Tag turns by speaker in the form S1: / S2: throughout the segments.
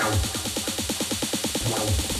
S1: Wow. Wow.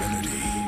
S1: melody.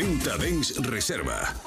S2: 40 Dens Reserva.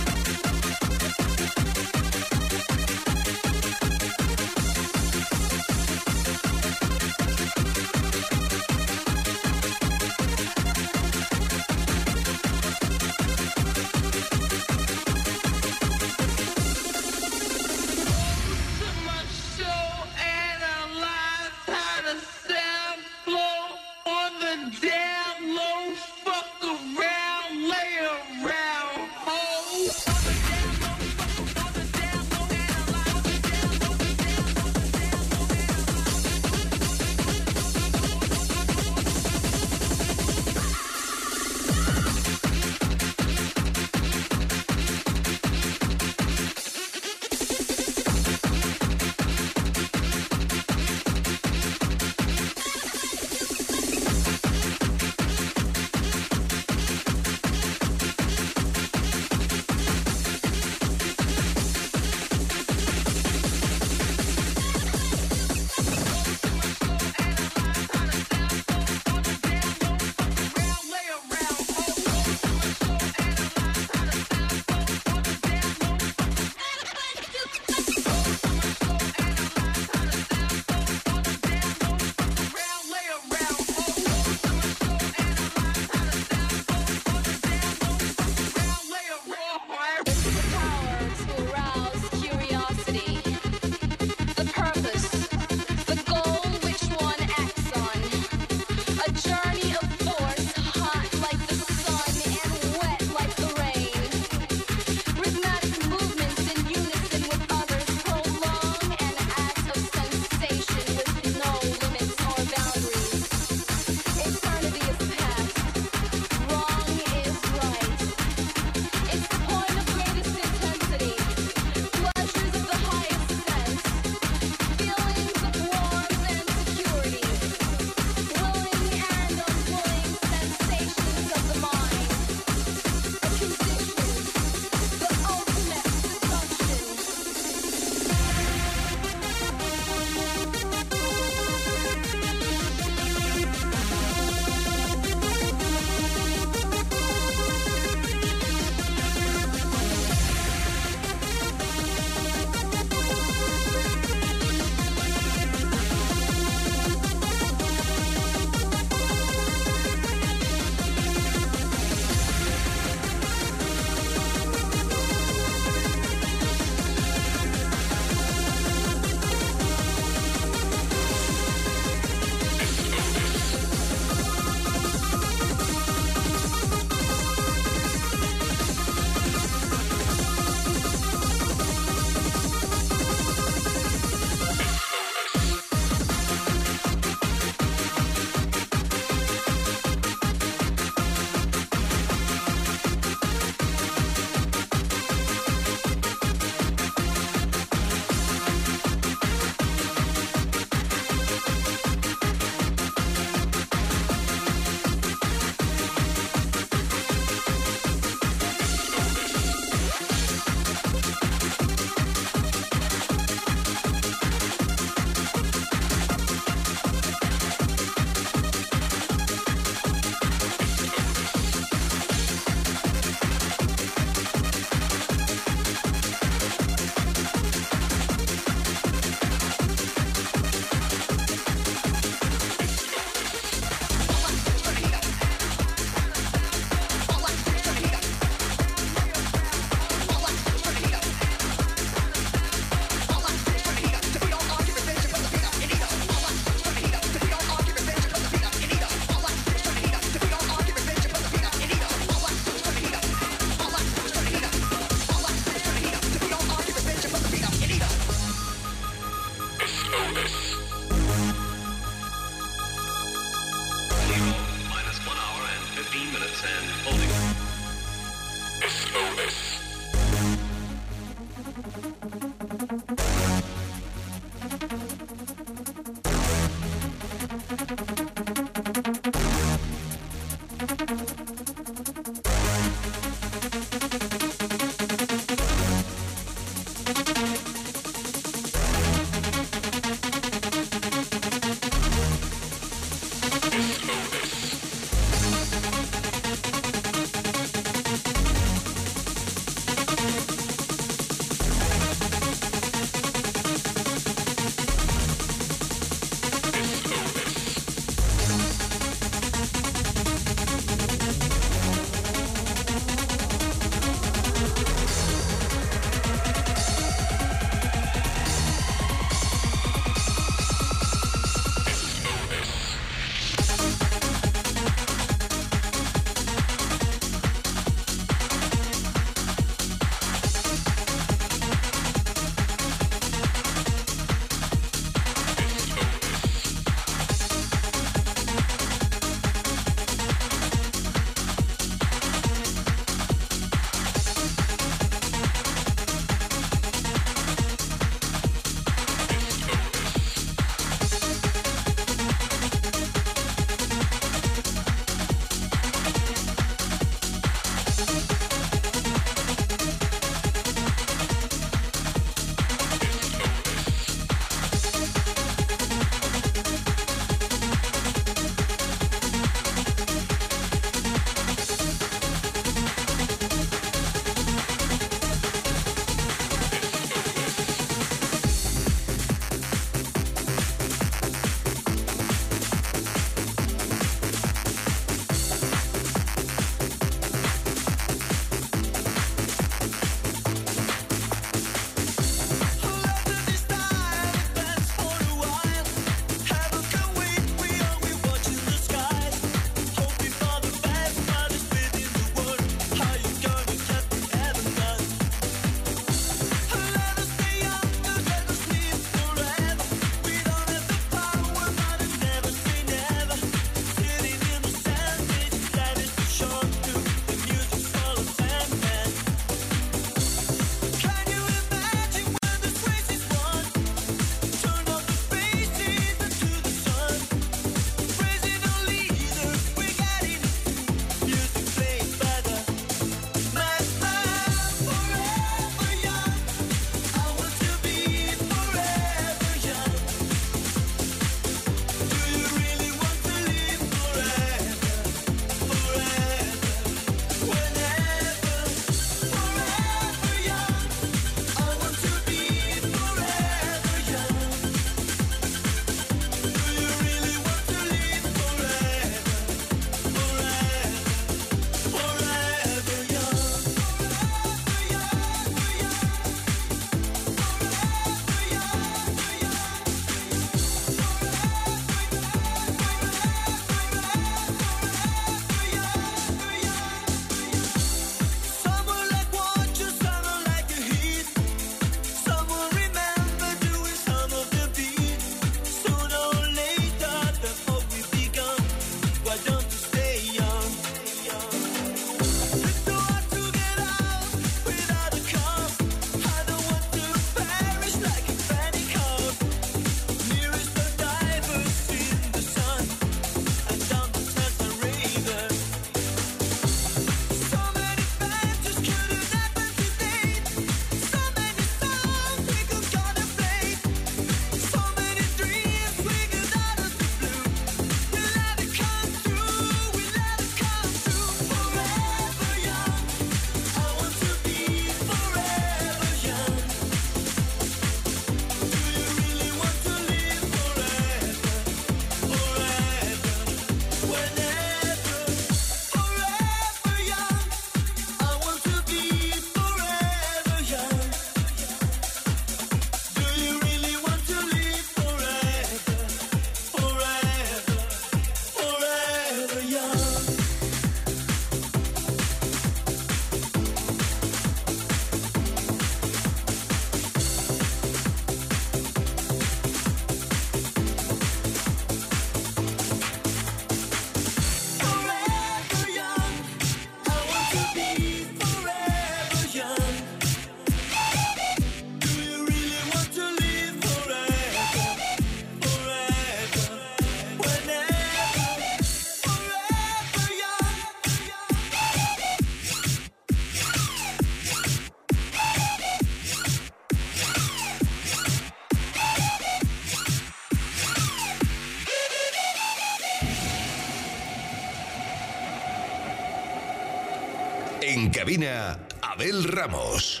S1: Abel Ramos.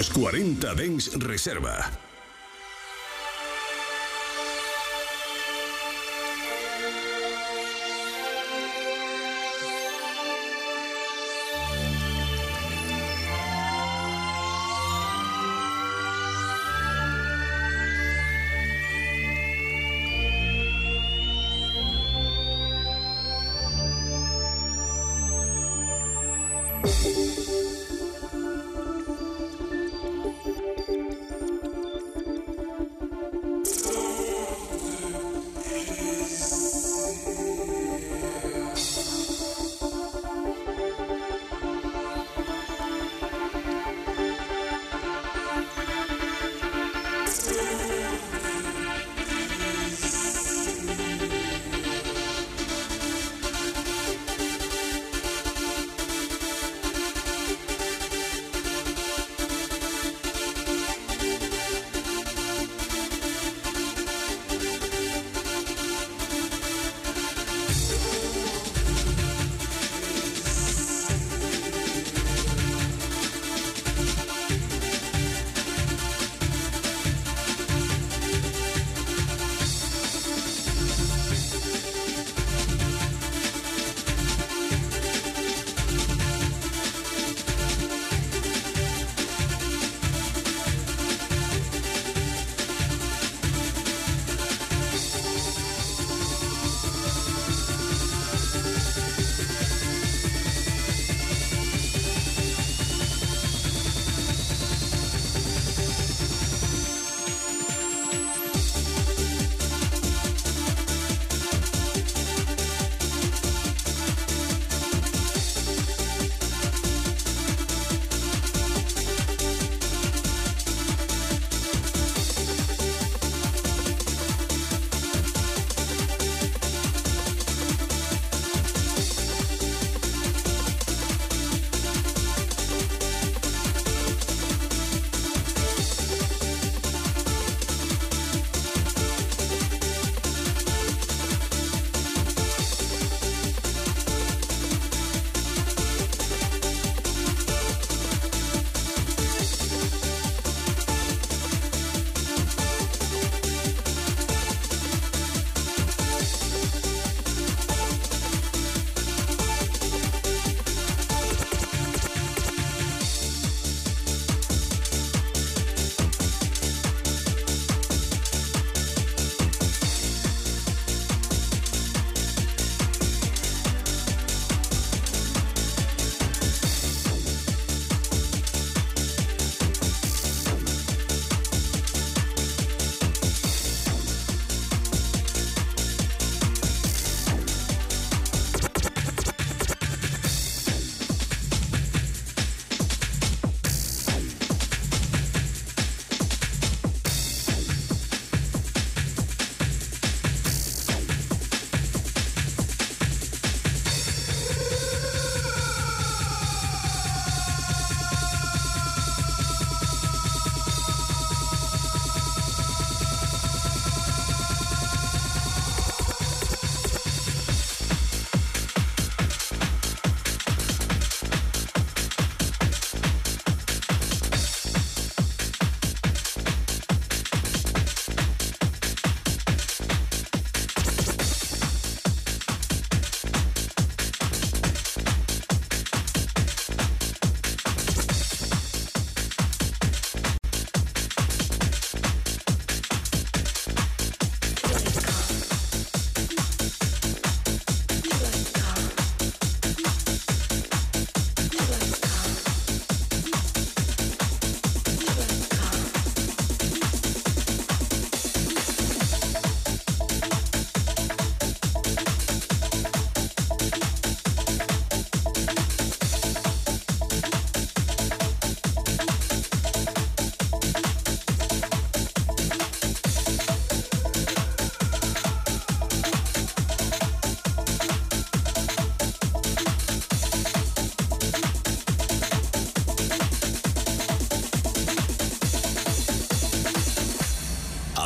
S1: Los 40 Dens Reserva.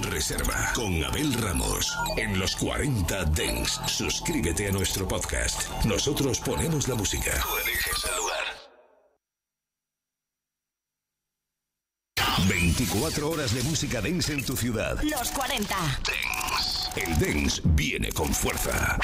S1: Reserva con Abel Ramos. En los 40 Dens, suscríbete a nuestro podcast. Nosotros ponemos la música. Tú eliges el lugar. 24 horas de música dance en tu ciudad.
S3: Los 40.
S1: Dance. El dance viene con fuerza.